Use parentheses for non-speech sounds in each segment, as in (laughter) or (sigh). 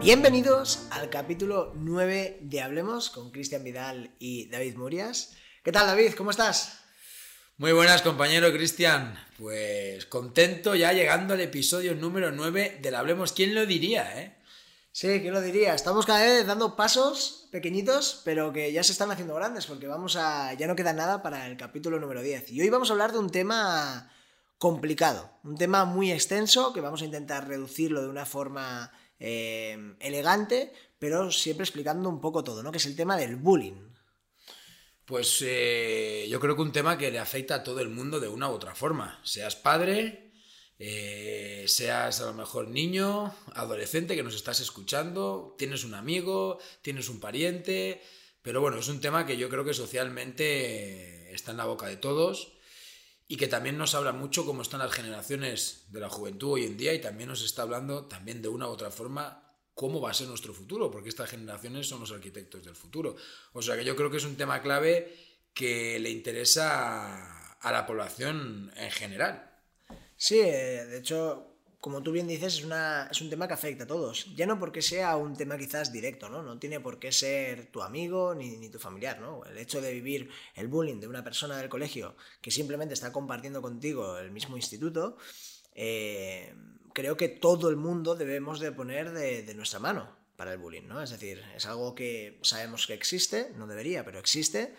Bienvenidos al capítulo 9 de Hablemos con Cristian Vidal y David Murias. ¿Qué tal David? ¿Cómo estás? Muy buenas compañero Cristian. Pues contento ya llegando al episodio número 9 del Hablemos. ¿Quién lo diría, eh? Sí, ¿quién lo diría? Estamos cada vez dando pasos pequeñitos, pero que ya se están haciendo grandes, porque vamos a. ya no queda nada para el capítulo número 10. Y hoy vamos a hablar de un tema complicado, un tema muy extenso, que vamos a intentar reducirlo de una forma eh, elegante, pero siempre explicando un poco todo, ¿no? Que es el tema del bullying. Pues eh, yo creo que un tema que le afecta a todo el mundo de una u otra forma. Seas padre, eh, seas a lo mejor niño, adolescente que nos estás escuchando, tienes un amigo, tienes un pariente, pero bueno, es un tema que yo creo que socialmente está en la boca de todos y que también nos habla mucho cómo están las generaciones de la juventud hoy en día y también nos está hablando también de una u otra forma cómo va a ser nuestro futuro, porque estas generaciones son los arquitectos del futuro. O sea que yo creo que es un tema clave que le interesa a la población en general. Sí, eh, de hecho, como tú bien dices, es, un tema que afecta a todos. Ya no porque sea un tema quizás directo, ¿no? No tiene por qué ser tu amigo ni, ni tu familiar, ¿no? El hecho de vivir el bullying de una persona del colegio que simplemente está compartiendo contigo el mismo instituto, eh, creo que todo el mundo debemos de poner de, de nuestra mano para el bullying, ¿no? Es decir, es algo que sabemos que existe, no debería, pero existe,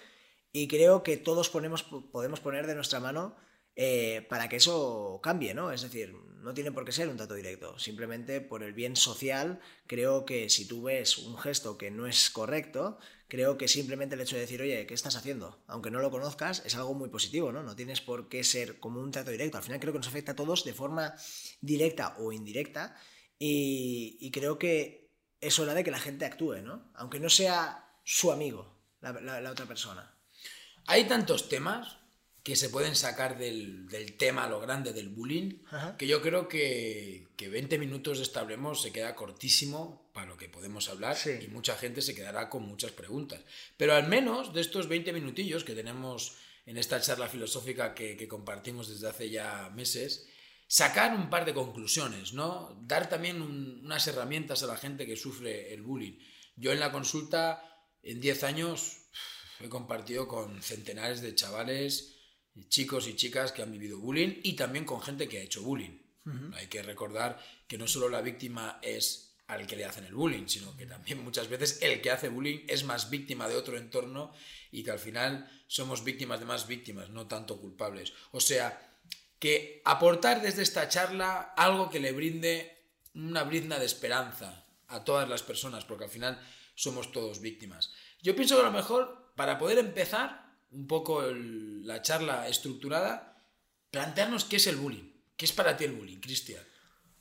y creo que todos ponemos, podemos poner de nuestra mano eh, para que eso cambie, ¿no? Es decir, no tiene por qué ser un trato directo. Simplemente por el bien social, creo que si tú ves un gesto que no es correcto, creo que simplemente el hecho de decir, oye, ¿qué estás haciendo? Aunque no lo conozcas, es algo muy positivo, ¿no? No tienes por qué ser como un trato directo. Al final creo que nos afecta a todos de forma directa o indirecta y, creo que es hora de que la gente actúe, ¿no? Aunque no sea su amigo, la otra persona. Hay tantos temas que se pueden sacar del, del tema, lo grande del bullying, Ajá. que yo creo que, que 20 minutos de Establemos se queda cortísimo para lo que podemos hablar Sí. y mucha gente se quedará con muchas preguntas. Pero al menos de estos 20 minutillos que tenemos en esta charla filosófica que, que compartimos desde hace ya meses, sacar un par de conclusiones, ¿no? Dar también un- unas herramientas a la gente que sufre el bullying. Yo en la consulta, en 10 años, he compartido con centenares de chavales, chicos y chicas que han vivido bullying y también con gente que ha hecho bullying. Hay que recordar que no solo la víctima es al que le hacen el bullying, sino que también muchas veces el que hace bullying es más víctima de otro entorno y que al final somos víctimas de más víctimas, no tanto culpables. O sea, que aportar desde esta charla algo que le brinde una brizna de esperanza a todas las personas, porque al final somos todos víctimas. Yo pienso que a lo mejor, para poder empezar un poco la charla estructurada, plantearnos qué es el bullying. ¿Qué es para ti el bullying, Cristian?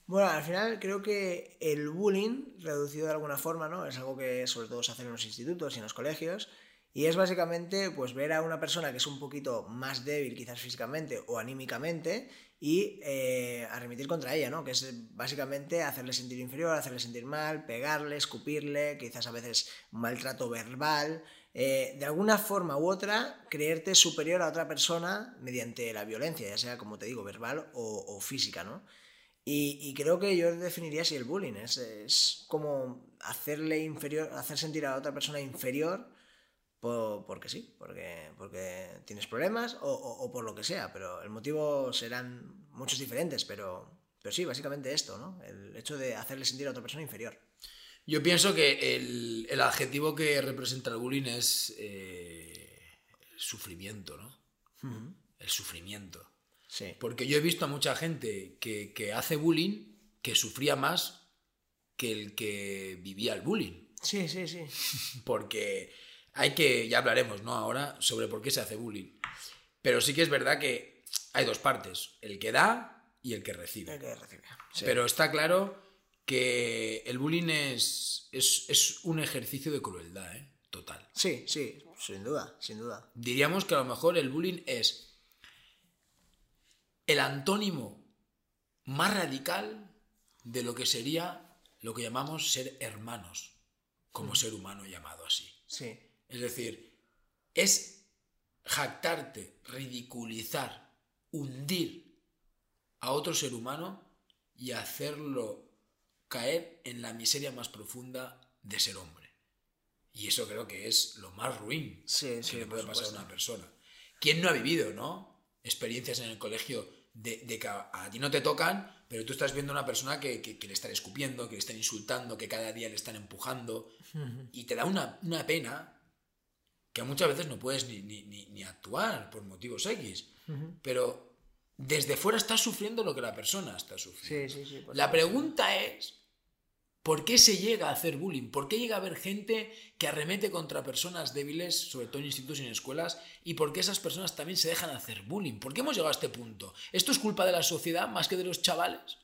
Bueno, al final creo que el bullying, reducido de alguna forma, ¿no? Es algo que sobre todo se hace en los institutos y en los colegios. Y es básicamente pues ver a una persona que es un poquito más débil quizás físicamente o anímicamente y eh, contra ella, ¿no? Que es básicamente hacerle sentir inferior, hacerle sentir mal, pegarle, escupirle, quizás a veces maltrato verbal. Eh, de alguna forma u otra, creerte superior a otra persona mediante la violencia, ya sea, como te digo, verbal o, física, ¿no? Y, creo que yo definiría así el bullying. Es, es como hacerle inferior, hacer sentir a otra persona inferior por- porque sí, porque, porque tienes problemas o, o- o por lo que sea. Pero el motivo serán muchos diferentes, pero, pero sí, básicamente esto, ¿no? El hecho de hacerle sentir a otra persona inferior. Yo pienso que el, el adjetivo que representa el bullying es eh, sufrimiento, ¿no? El sufrimiento. Sí. Porque yo he visto a mucha gente que, que hace bullying que sufría más que el que vivía el bullying. Sí, sí, sí. (laughs) Porque hay que, ya hablaremos, ¿no? Ahora sobre por qué se hace bullying. Pero sí que es verdad que hay dos partes, el que da y el que recibe. El que recibe. Sí. Pero está claro que el bullying es, es, es un ejercicio de crueldad, ¿eh? Total. sí, sí, sin duda, sin duda. Diríamos que a lo mejor el bullying es el antónimo más radical de lo que sería lo que llamamos ser hermanos, como ser humano llamado así. Sí. Es decir, es jactarte, ridiculizar, hundir a otro ser humano y hacerlo caer en la miseria más profunda de ser hombre. Y eso creo que es lo más ruin Sí, sí, que le puede pasar a una persona. ¿Quién no ha vivido, no? Experiencias en el colegio de, de que a, a ti no te tocan, pero tú estás viendo a una persona que, que- que le están escupiendo, que le están insultando, que cada día le están empujando, y te da una, una pena que muchas veces no puedes ni, ni- ni- ni actuar por motivos X, pero desde fuera estás sufriendo lo que la persona está sufriendo. Sí, sí, sí. por La pregunta es, ¿por qué se llega a hacer bullying? ¿Por qué llega a haber gente que arremete contra personas débiles, sobre todo en institutos y en escuelas? ¿Y por qué esas personas también se dejan hacer bullying? ¿Por qué hemos llegado a este punto? ¿Esto es culpa de la sociedad más que de los chavales?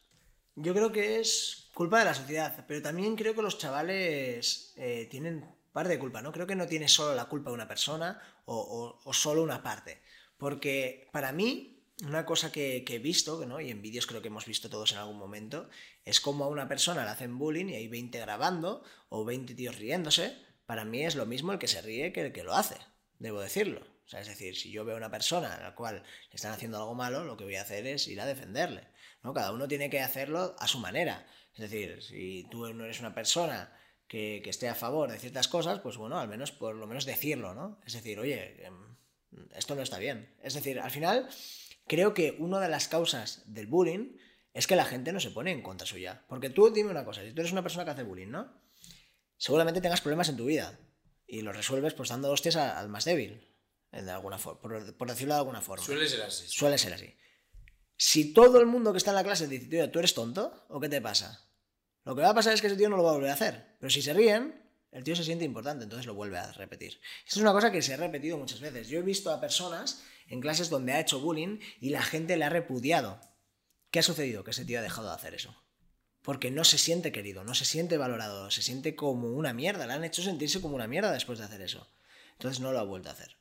Yo creo que es culpa de la sociedad, pero también creo que los chavales eh, tienen parte de culpa, ¿no? Creo que no tiene solo la culpa una persona o solo una parte. Porque para mí, una cosa que, he visto, ¿no? y en vídeos creo que hemos visto todos en algún momento, es como a una persona le hacen bullying y hay 20 grabando o 20 tíos riéndose. Para mí es lo mismo el que se ríe que el que lo hace, debo decirlo. O sea, es decir, si yo veo a una persona a la cual están haciendo algo malo, lo que voy a hacer es ir a defenderle. ¿no? Cada uno tiene que hacerlo a su manera. Es decir, si tú no eres una persona que, que esté a favor de ciertas cosas, pues bueno, al menos por lo menos decirlo, ¿no? Es decir, oye, em, esto no está bien. Es decir, al final creo que una de las causas del bullying es que la gente no se pone en contra suya. Porque tú dime una cosa, si tú eres una persona que hace bullying, ¿no? Seguramente tengas problemas en tu vida y los resuelves pues dando hostias al más débil, de alguna forma, por, por decirlo de alguna forma. Suele ser así. Suele ser así. Si todo el mundo que está en la clase dice, tío, ¿tú eres tonto? ¿O qué te pasa? Lo que va a pasar es que ese tío no lo va a volver a hacer. Pero si se ríen, el tío se siente importante, entonces lo vuelve a repetir. Esto es una cosa que se ha repetido muchas veces. Yo he visto a personas en clases donde ha hecho bullying y la gente le ha repudiado. ¿Qué ha sucedido? Que ese tío ha dejado de hacer eso. Porque no se siente querido, no se siente valorado, se siente como una mierda. Le han hecho sentirse como una mierda después de hacer eso. Entonces no lo ha vuelto a hacer.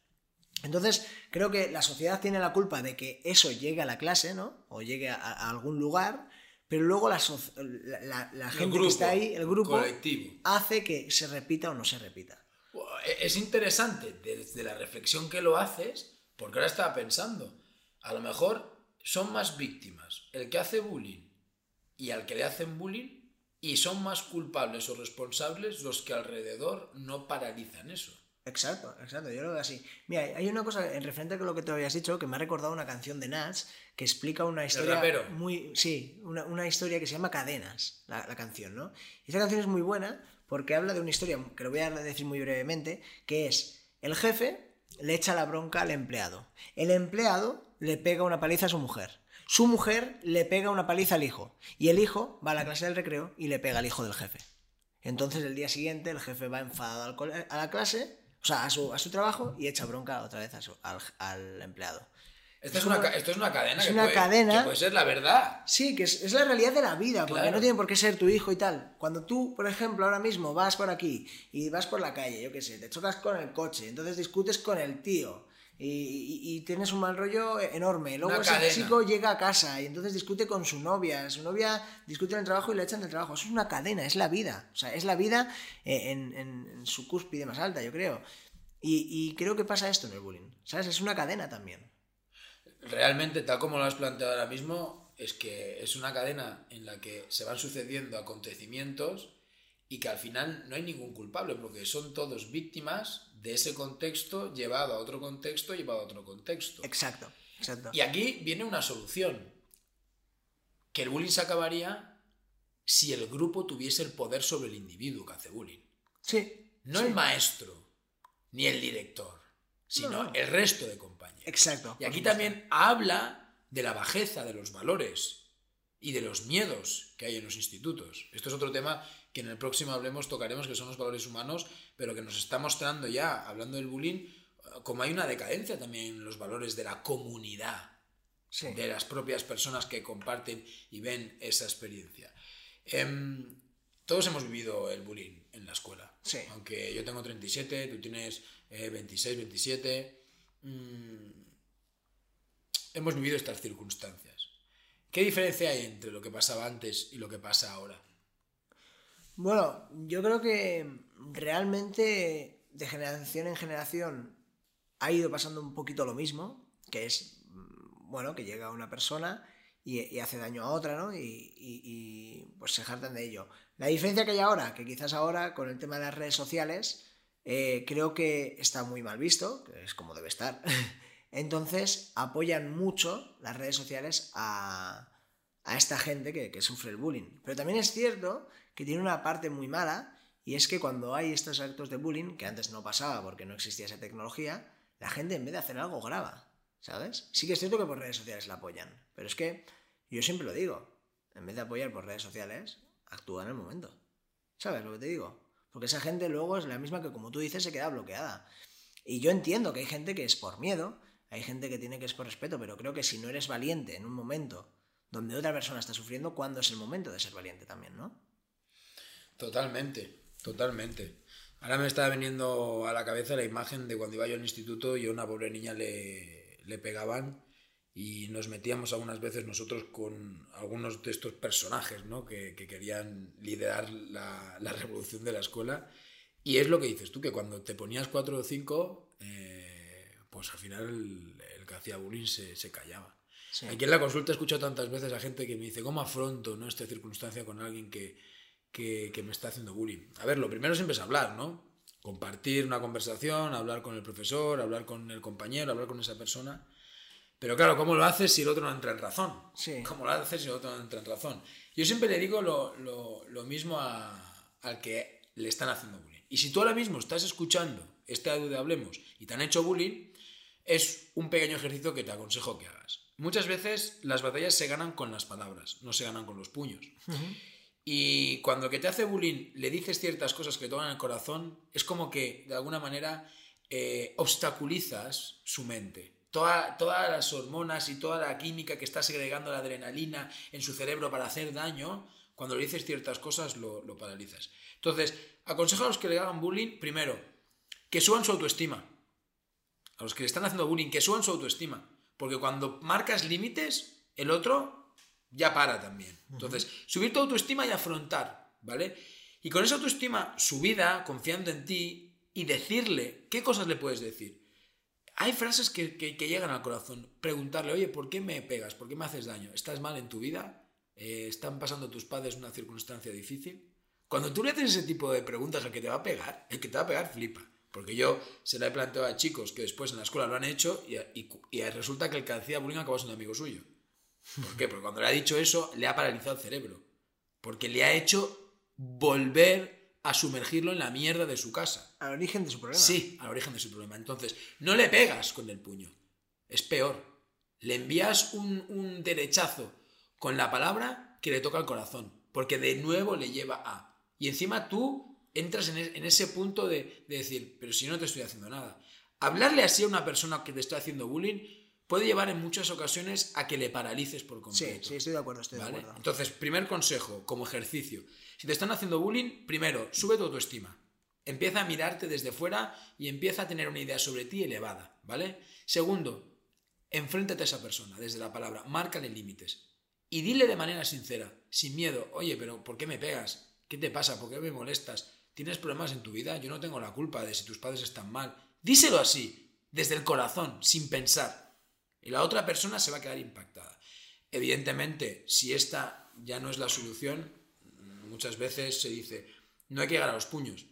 Entonces, creo que la sociedad tiene la culpa de que eso llegue a la clase, ¿no? O llegue a, a algún lugar, pero luego la, soc- la- la- la gente grupo, que está ahí, el grupo, colectivo. hace que se repita o no se repita. Es interesante desde la reflexión que lo haces, porque ahora estaba pensando, a lo mejor son más víctimas el que hace bullying y al que le hacen bullying, y son más culpables o responsables los que alrededor no paralizan eso. Exacto, exacto, yo lo veo así. Mira, hay una cosa en referente con lo que te habías dicho que me ha recordado una canción de Nats que explica una historia muy sí, una, una historia que se llama Cadenas, la, la canción, ¿no? Y esa canción es muy buena porque habla de una historia que lo voy a decir muy brevemente, que es el jefe le echa la bronca al empleado. El empleado le pega una paliza a su mujer. Su mujer le pega una paliza al hijo. Y el hijo va a la clase del recreo y le pega al hijo del jefe. Entonces el día siguiente el jefe va enfadado a la clase, o sea, a su, a su trabajo y echa bronca otra vez a su- al, al empleado. Esto es, una, esto es una cadena, es que, una puede, cadena- que puede ser la verdad. Sí, que es, es la realidad de la vida, porque Claro. no tiene por qué ser tu hijo y tal. Cuando tú, por ejemplo, ahora mismo vas por aquí y vas por la calle, yo qué sé, te chocas con el coche, entonces discutes con el tío y, tienes un mal rollo enorme. Luego Una ese cadena. chico llega a casa y entonces discute con su novia, su novia discute en el trabajo y le echan del trabajo. Eso es una cadena, es la vida. O sea, es la vida eh, en, en- en su cúspide más alta, yo creo. Y, y creo que pasa esto en el bullying, ¿sabes? Es una cadena también. Realmente, tal como lo has planteado ahora mismo, es que es una cadena en la que se van sucediendo acontecimientos y que al final no hay ningún culpable, porque son todos víctimas de ese contexto llevado a otro contexto, llevado a otro contexto. Exacto, exacto. Y aquí viene una solución, que el bullying se acabaría si el grupo tuviese el poder sobre el individuo que hace bullying. Sí. No sí. el maestro, ni el director, sino No, no. el resto de compañeros. Exacto. Y aquí también habla de la bajeza de los valores y de los miedos que hay en los institutos. Esto es otro tema que en el próximo hablemos tocaremos, que son los valores humanos, pero que nos está mostrando ya, hablando del bullying, eh, como hay una decadencia también en los valores de la comunidad, Sí. de las propias personas que comparten y ven esa experiencia. Em, todos hemos vivido el bullying en la escuela. Sí. Aunque yo tengo 37, tú tienes eh, 26, 27. mm, hemos vivido estas circunstancias. ¿Qué diferencia hay entre lo que pasaba antes y lo que pasa ahora? Bueno, yo creo que realmente de generación en generación ha ido pasando un poquito lo mismo, que es, mm, bueno, que llega una persona y, hace daño a otra, ¿no? Y, pues se jartan de ello. La diferencia que hay ahora, que quizás ahora con el tema de las redes sociales, eh, creo que está muy mal visto, que es como debe estar. (laughs) Entonces apoyan mucho las redes sociales a, esta gente que sufre el bullying. Pero también es cierto que tiene una parte muy mala, y es que cuando hay estos actos de bullying, que antes no pasaba porque no existía esa tecnología, la gente en vez de hacer algo graba, ¿sabes? Sí que es cierto que por redes sociales la apoyan, pero es que yo siempre lo digo, en vez de apoyar por redes sociales, actúa en el momento. ¿Sabes lo que te digo? Porque esa gente luego es la misma que, como tú dices, se queda bloqueada. Y yo entiendo que hay gente que es por miedo, hay gente que tiene que es por respeto, pero creo que si no eres valiente en un momento donde otra persona está sufriendo, ¿cuándo es el momento de ser valiente también, no? Totalmente, totalmente. Ahora me está viniendo a la cabeza la imagen de cuando iba yo al instituto y a una pobre niña le, le pegaban y nos metíamos algunas veces nosotros con algunos de estos personajes ¿no? que, que, querían liderar la, la, revolución de la escuela. Y es lo que dices tú, que cuando te ponías cuatro o cinco, eh, pues al final el, el, que hacía bullying se, se callaba. Aquí en la consulta he escuchado tantas veces a gente que me dice, ¿cómo afronto ¿no? esta circunstancia con alguien que, que, que me está haciendo bullying? A ver, lo primero siempre es hablar, ¿no? Compartir una conversación, hablar con el profesor, hablar con el compañero, hablar con esa persona pero claro, ¿cómo lo haces si el otro no entra en razón? Sí. ¿Cómo lo haces si el otro no entra en razón? Yo siempre le digo lo, lo, lo mismo a, al que le están haciendo bullying. Y si tú ahora mismo estás escuchando este audio de Hablemos y te han hecho bullying, es un pequeño ejercicio que te aconsejo que hagas. Muchas veces las batallas se ganan con las palabras, no se ganan con los puños. Y cuando que te hace bullying le dices ciertas cosas que te tocan el corazón, es como que de alguna manera eh, obstaculizas su mente todas las hormonas y toda la química que está segregando la adrenalina en su cerebro para hacer daño, cuando le dices ciertas cosas lo, paralizas. Entonces, aconsejo a los que le hagan bullying, primero, que suban su autoestima. A los que le están haciendo bullying, que suban su autoestima. Porque cuando marcas límites, el otro ya para también. Entonces, subir tu autoestima y afrontar, ¿vale? Y con esa autoestima subida, confiando en ti, y decirle, ¿qué cosas le puedes decir? hay frases que, llegan al corazón. Preguntarle, oye, ¿por qué me pegas? ¿Por qué me haces daño? ¿Estás mal en tu vida? Eh, ¿Están pasando tus padres una circunstancia difícil? Cuando tú le haces ese tipo de preguntas al que te va a pegar, el que te va a pegar flipa. Porque yo se la he planteado a chicos que después en la escuela lo han hecho y, resulta que el que hacía bullying acabó siendo amigo suyo. ¿Por qué? Porque cuando le ha dicho eso, le ha paralizado el cerebro. Porque le ha hecho volver a sumergirlo en la mierda de su casa. Al origen de su problema. Sí, al origen de su problema. Entonces, no le pegas con el puño. Es peor. Le envías un, derechazo con la palabra que le toca el corazón. Porque de nuevo le lleva a. Y encima tú entras en, e, ese punto de, de decir, pero si no te estoy haciendo nada. Hablarle así a una persona que te está haciendo bullying puede llevar en muchas ocasiones a que le paralices por completo. Sí, sí, estoy de acuerdo, estoy de acuerdo. Entonces, primer consejo, como ejercicio. Si te están haciendo bullying, primero, sube tu autoestima. Empieza a mirarte desde fuera y empieza a tener una idea sobre ti elevada, ¿vale? Segundo, enfréntate a esa persona desde la palabra, márcale límites. Y dile de manera sincera, sin miedo, oye, pero ¿por qué me pegas? ¿Qué te pasa? ¿Por qué me molestas? ¿Tienes problemas en tu vida? Yo no tengo la culpa de si tus padres están mal. Díselo así, desde el corazón, sin pensar. Y la otra persona se va a quedar impactada. Evidentemente, si esta ya no es la solución, muchas veces se dice, no hay que llegar a los puños.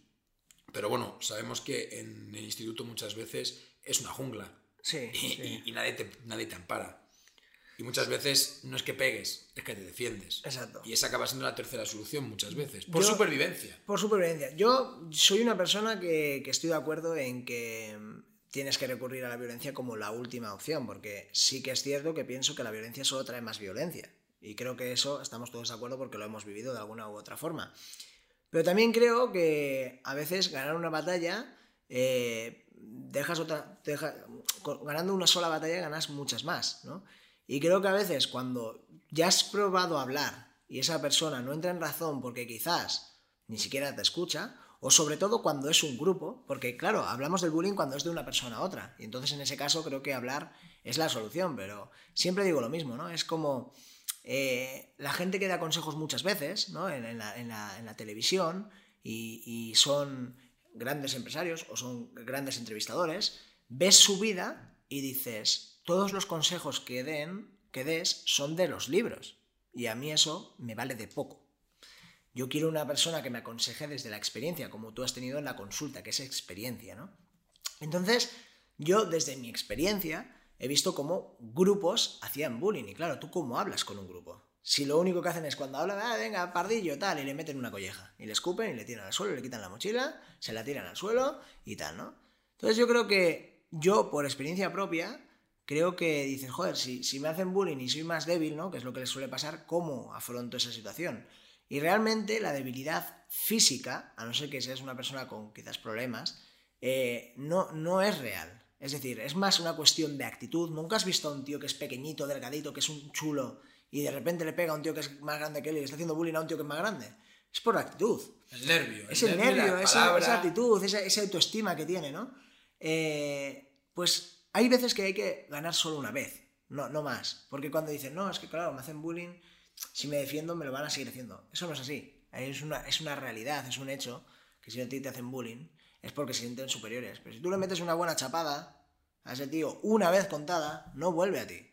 Pero bueno, sabemos que en el instituto muchas veces es una jungla. Sí. Y, nadie, te, nadie te ampara. Y muchas veces no es que pegues, es que te defiendes. Exacto. Y esa acaba siendo la tercera solución muchas veces. Por supervivencia. Por supervivencia. Yo soy una persona que, que, estoy de acuerdo en que tienes que recurrir a la violencia como la última opción, porque sí que es cierto que pienso que la violencia solo trae más violencia. Y creo que eso estamos todos de acuerdo porque lo hemos vivido de alguna u otra forma. Pero también creo que a veces ganar una batalla, eh, dejas otra, ganando una sola batalla ganas muchas más, ¿no? Y creo que a veces cuando ya has probado hablar y esa persona no entra en razón porque quizás ni siquiera te escucha, o sobre todo cuando es un grupo, porque claro, hablamos del bullying cuando es de una persona a otra, y entonces en ese caso creo que hablar es la solución, pero siempre digo lo mismo, ¿no? Es como eh, la gente que da consejos muchas veces, ¿no? En, la, televisión, y, son grandes empresarios o son grandes entrevistadores, ves su vida y dices, todos los consejos que den que des son de los libros. Y a mí eso me vale de poco. Yo quiero una persona que me aconseje desde la experiencia, como tú has tenido en la consulta, que es experiencia, ¿no? Entonces, yo desde mi experiencia he visto cómo grupos hacían bullying. Y claro, ¿tú cómo hablas con un grupo? Si lo único que hacen es cuando hablan, ah, venga, pardillo, tal, y le meten una colleja. Y le escupen y le tiran al suelo, le quitan la mochila, se la tiran al suelo y tal, ¿no? Entonces yo creo que yo, por experiencia propia, creo que dices, joder, si, si me hacen bullying y soy más débil, ¿no? Que es lo que les suele pasar, ¿cómo afronto esa situación? Y realmente la debilidad física, a no ser que seas una persona con quizás problemas, eh, no, no es real. Es decir, es más una cuestión de actitud. Nunca has visto a un tío que es pequeñito, delgadito, que es un chulo, y de repente le pega a un tío que es más grande que él y le está haciendo bullying a un tío que es más grande. Es por actitud. El nervio. Es el, nervio, esa, actitud, esa, autoestima que tiene, ¿no? Eh, pues hay veces que hay que ganar solo una vez, no, no más. Porque cuando dicen, no, es que claro, me hacen bullying si me defiendo me lo van a seguir haciendo. Eso no es así. Es una, es una realidad, es un hecho que si a ti te hacen bullying es porque se sienten superiores. Pero si tú le metes una buena chapada a ese tío una vez contada, no vuelve a ti.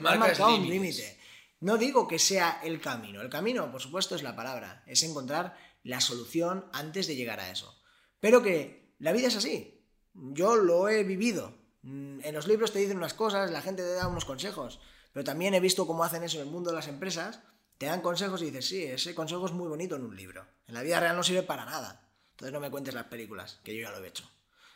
Marca un límite. No digo que sea el camino. El camino, por supuesto, es la palabra. Es encontrar la solución antes de llegar a eso. Pero que la vida es así. Yo lo he vivido. Mm, en los libros te dicen unas cosas, la gente te da unos consejos. Pero también he visto cómo hacen eso en el mundo de las empresas. Te dan consejos y dices, sí, ese consejo es muy bonito en un libro. En la vida real no sirve para nada. Entonces no me cuentes las películas, que yo ya lo he hecho.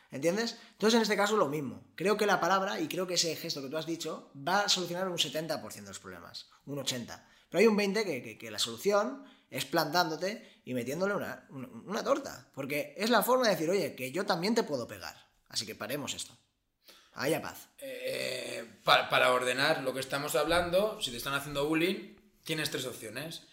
¿Entiendes? Entonces en este caso lo mismo. Creo que la palabra y creo que ese gesto que tú has dicho va a solucionar un 70% de los problemas, un 80%. Pero hay un 20% que, la solución es plantándote y metiéndole una, una, torta. Porque es la forma de decir, oye, que yo también te puedo pegar. Así que paremos esto. Haya paz. Eh, para, ordenar lo que estamos hablando, si te están haciendo bullying, tienes tres opciones.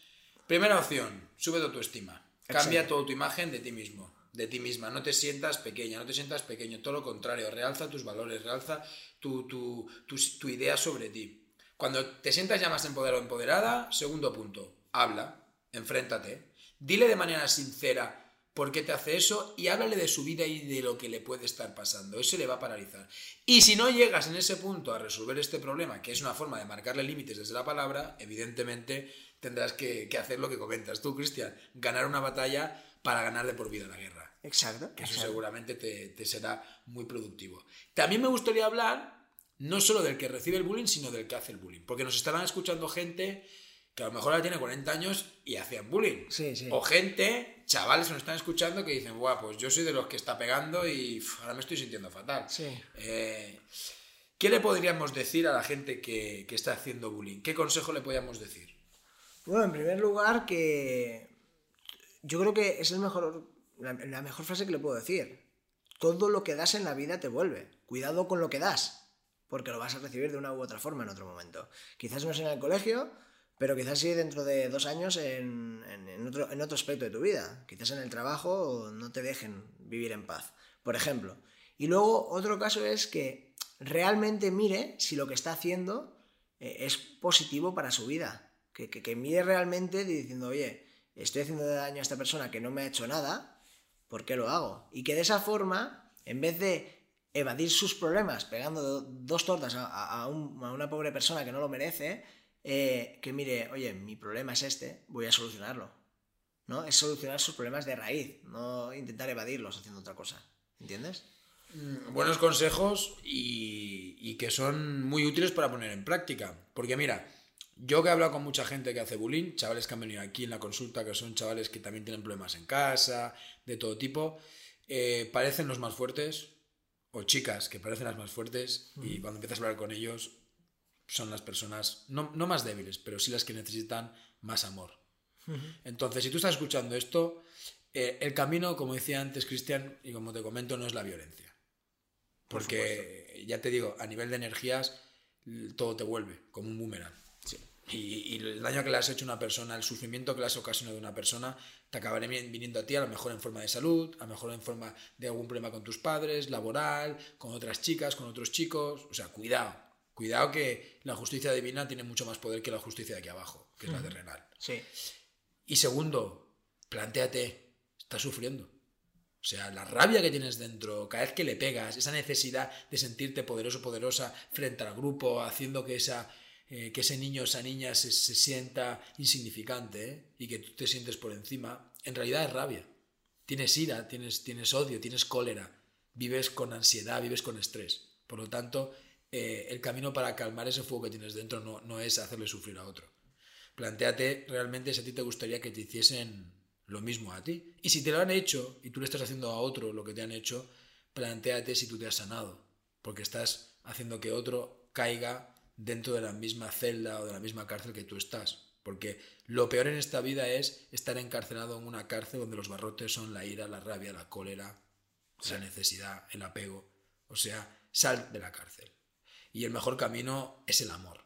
Primera opción, sube tu autoestima. Cambia toda tu imagen de ti mismo, de ti misma. No te sientas pequeña, no te sientas pequeño. Todo lo contrario, realza tus valores, realza tu, tu idea sobre ti. Cuando te sientas ya más empoderado o empoderada, segundo punto, habla, enfréntate. Dile de manera sincera por qué te hace eso y háblale de su vida y de lo que le puede estar pasando. Eso le va a paralizar. Y si no llegas en ese punto a resolver este problema, que es una forma de marcarle límites desde la palabra, evidentemente tendrás que, hacer lo que comentas tú, Cristian, ganar una batalla para ganar de por vida la guerra. Exacto. Que eso seguramente te, te será muy productivo. También me gustaría hablar no solo del que recibe el bullying, sino del que hace el bullying. Porque nos estarán escuchando gente que a lo mejor ahora tiene 40 años y hacían bullying. Sí, sí. O gente, chavales que nos están escuchando que dicen, guau, pues yo soy de los que está pegando y ahora me estoy sintiendo fatal. Sí. Eh, ¿Qué le podríamos decir a la gente que, está haciendo bullying? ¿Qué consejo le podríamos decir? Bueno, en primer lugar, que yo creo que es el mejor, la, la mejor frase que le puedo decir. Todo lo que das en la vida te vuelve. Cuidado con lo que das, porque lo vas a recibir de una u otra forma en otro momento. Quizás no es en el colegio, pero quizás sí dentro de dos años en, otro, aspecto de tu vida. Quizás en el trabajo no te dejen vivir en paz, por ejemplo. Y luego otro caso es que realmente mire si lo que está haciendo eh, es positivo para su vida. Que, mire realmente diciendo, oye, estoy haciendo daño a esta persona que no me ha hecho nada, ¿por qué lo hago? Y que de esa forma, en vez de evadir sus problemas pegando dos tortas a una pobre persona que no lo merece, eh, que mire, oye, mi problema es este, voy a solucionarlo. ¿No? Es solucionar sus problemas de raíz, no intentar evadirlos haciendo otra cosa. ¿Entiendes? Mm, buenos consejos y, que son muy útiles para poner en práctica. Porque mira, yo que he hablado con mucha gente que hace bullying, chavales que han venido aquí en la consulta, que son chavales que también tienen problemas en casa, de todo tipo, eh, parecen los más fuertes, o chicas que parecen las más fuertes, y cuando empiezas a hablar con ellos, son las personas, no, más débiles, pero sí las que necesitan más amor. Entonces, si tú estás escuchando esto, eh, el camino, como decía antes Cristian, y como te comento, no es la violencia. Porque, ya te digo, a nivel de energías, todo te vuelve, como un boomerang. Y, el daño que le has hecho a una persona, el sufrimiento que le has ocasionado a una persona, te acabará viniendo a ti a lo mejor en forma de salud, a lo mejor en forma de algún problema con tus padres, laboral, con otras chicas, con otros chicos. O sea, cuidado. Cuidado que la justicia divina tiene mucho más poder que la justicia de aquí abajo, que es la terrenal. Sí. Y segundo, planteate, estás sufriendo. O sea, la rabia que tienes dentro, cada vez que le pegas, esa necesidad de sentirte poderoso, poderosa frente al grupo, haciendo que esa, eh, que ese niño o esa niña se, sienta insignificante ¿eh? y que tú te sientes por encima, en realidad es rabia. Tienes ira, tienes, tienes odio, tienes cólera, vives con ansiedad, vives con estrés. Por lo tanto, eh, el camino para calmar ese fuego que tienes dentro no, no es hacerle sufrir a otro. Plantéate realmente si a ti te gustaría que te hiciesen lo mismo a ti. Y si te lo han hecho y tú le estás haciendo a otro lo que te han hecho, plantéate si tú te has sanado, porque estás haciendo que otro caiga dentro de la misma celda o de la misma cárcel que tú estás. Porque lo peor en esta vida es estar encarcelado en una cárcel donde los barrotes son la ira, la rabia, la cólera, la necesidad, el apego. O sea, sal de la cárcel. Y el mejor camino es el amor.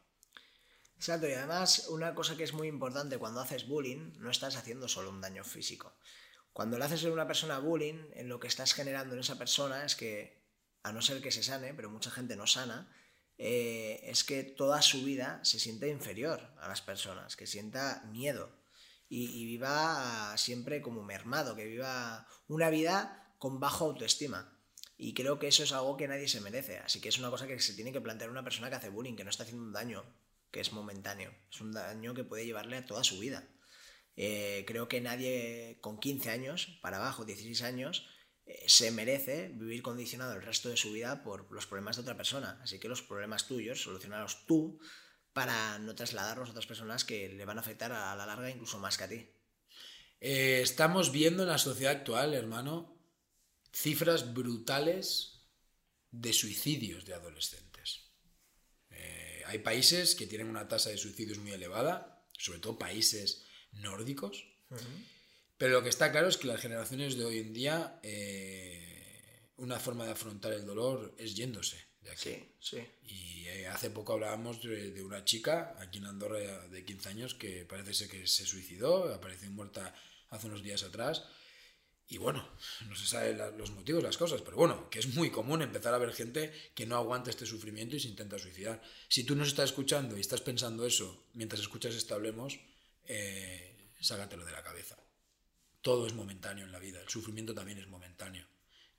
Exacto, y además una cosa que es muy importante cuando haces bullying, no estás haciendo solo un daño físico. Cuando le haces a una persona bullying, en lo que estás generando en esa persona es que, a no ser que se sane, pero mucha gente no sana, eh, es que toda su vida se siente inferior a las personas, que sienta miedo y, y viva siempre como mermado, que viva una vida con bajo autoestima. Y creo que eso es algo que nadie se merece. Así que es una cosa que se tiene que plantear una persona que hace bullying, que no está haciendo un daño que es momentáneo. Es un daño que puede llevarle a toda su vida. Eh, creo que nadie con 15 años, para abajo, 16 años, eh, se merece vivir condicionado el resto de su vida por los problemas de otra persona. Así que los problemas tuyos, solucionarlos tú para no trasladarlos a otras personas que le van a afectar a la larga incluso más que a ti. Eh, estamos viendo en la sociedad actual, hermano, cifras brutales de suicidios de adolescentes hay países que tienen una tasa de suicidios muy elevada, sobre todo países nórdicos. Pero lo que está claro es que las generaciones de hoy en día, eh, una forma de afrontar el dolor es yéndose de aquí. Sí, Y eh, hace poco hablábamos de, una chica aquí en Andorra de 15 años que parece ser que se suicidó, apareció muerta hace unos días atrás. Y bueno, no se sabe los motivos, las cosas, pero bueno, que es muy común empezar a ver gente que no aguanta este sufrimiento y se intenta suicidar. Si tú nos estás escuchando y estás pensando eso mientras escuchas este hablemos, eh, sácatelo de la cabeza. Todo es momentáneo en la vida, el sufrimiento también es momentáneo.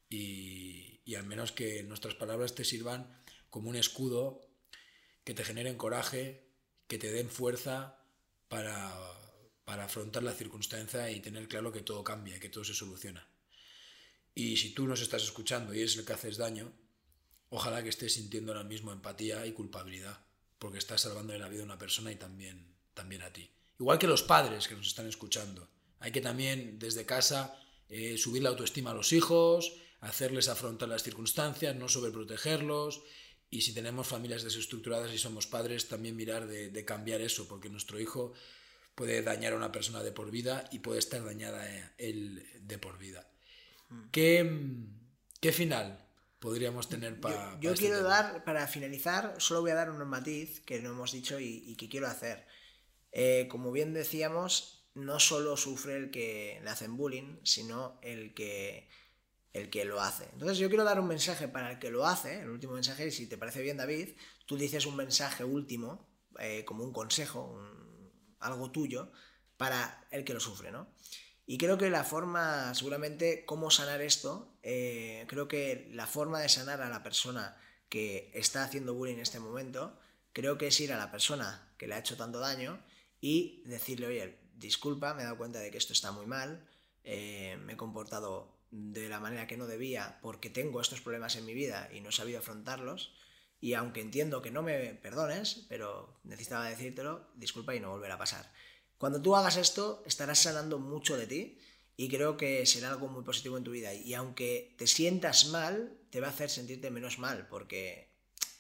Y, y al menos que nuestras palabras te sirvan como un escudo que te generen coraje, que te den fuerza para para afrontar la circunstancia y tener claro que todo cambia, que todo se soluciona. Y si tú nos estás escuchando y es el que haces daño, ojalá que estés sintiendo ahora mismo empatía y culpabilidad, porque estás salvándole la vida a una persona y también, también a ti. Igual que los padres que nos están escuchando. Hay que también desde casa eh, subir la autoestima a los hijos, hacerles afrontar las circunstancias, no sobreprotegerlos. Y si tenemos familias desestructuradas y somos padres, también mirar de cambiar eso, porque nuestro hijo puede dañar a una persona de por vida y puede estar dañada él de por vida. Hmm. ¿Qué, final podríamos tener para... Yo, este quiero dar, para finalizar, solo voy a dar un matiz que no hemos dicho y, que quiero hacer. Eh, como bien decíamos, no solo sufre el que le hacen bullying, sino el que, el que lo hace. Entonces yo quiero dar un mensaje para el que lo hace, el último mensaje, y si te parece bien David, tú dices un mensaje último, eh, como un consejo, un, algo tuyo para el que lo sufre, ¿no? Y creo que la forma, seguramente, cómo sanar esto, eh, creo que la forma de sanar a la persona que está haciendo bullying en este momento, creo que es ir a la persona que le ha hecho tanto daño y decirle, oye, disculpa, me he dado cuenta de que esto está muy mal, eh, me he comportado de la manera que no debía porque tengo estos problemas en mi vida y no he sabido afrontarlos, y aunque entiendo que no me perdones, pero necesitaba decírtelo, disculpa y no volverá a pasar. Cuando tú hagas esto, estarás sanando mucho de ti y creo que será algo muy positivo en tu vida. Y aunque te sientas mal, te va a hacer sentirte menos mal porque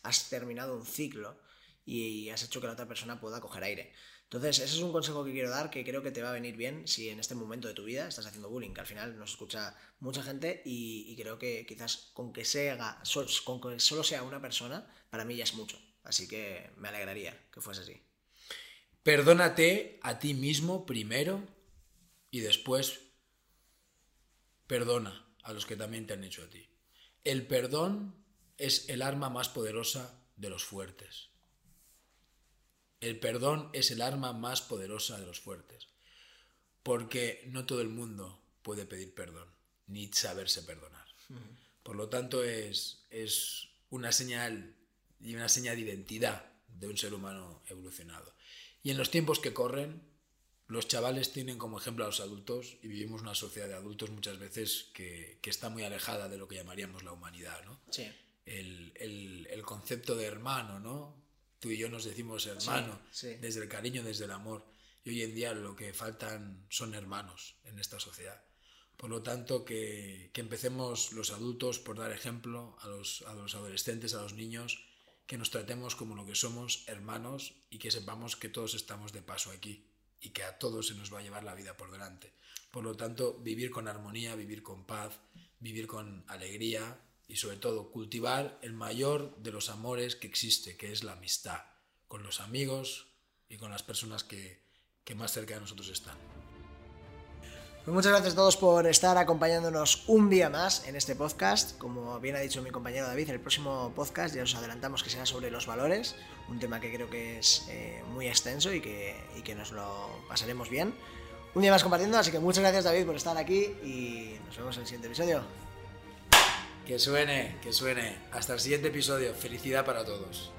has terminado un ciclo y has hecho que la otra persona pueda coger aire. Entonces, ese es un consejo que quiero dar que creo que te va a venir bien si en este momento de tu vida estás haciendo bullying, que al final nos escucha mucha gente y, creo que quizás con que, sea, con que solo sea una persona, para mí ya es mucho. Así que me alegraría que fuese así. Perdónate a ti mismo primero y después perdona a los que también te han hecho a ti. El perdón es el arma más poderosa de los fuertes. El perdón es el arma más poderosa de los fuertes, porque no todo el mundo puede pedir perdón, ni saberse perdonar. Por lo tanto, es, es una señal y una señal de identidad de un ser humano evolucionado. Y en los tiempos que corren, los chavales tienen como ejemplo a los adultos y vivimos una sociedad de adultos muchas veces que, que está muy alejada de lo que llamaríamos la humanidad, ¿no? Sí. El, el, el, concepto de hermano, ¿no? Tú y yo nos decimos hermano, Sí, sí. desde el cariño, desde el amor. Y hoy en día lo que faltan son hermanos en esta sociedad. Por lo tanto, que, que empecemos los adultos por dar ejemplo a los, a los adolescentes, a los niños, que nos tratemos como lo que somos, hermanos, y que sepamos que todos estamos de paso aquí y que a todos se nos va a llevar la vida por delante. Por lo tanto, vivir con armonía, vivir con paz, vivir con alegría y sobre todo cultivar el mayor de los amores que existe, que es la amistad, con los amigos y con las personas que, que más cerca de nosotros están. Pues muchas gracias a todos por estar acompañándonos un día más en este podcast. Como bien ha dicho mi compañero David, el próximo podcast ya os adelantamos que será sobre los valores, un tema que creo que es eh, muy extenso y que, y que nos lo pasaremos bien. Un día más compartiendo, así que muchas gracias David por estar aquí y nos vemos en el siguiente episodio. Que suene, que suene. Hasta el siguiente episodio. Felicidad para todos.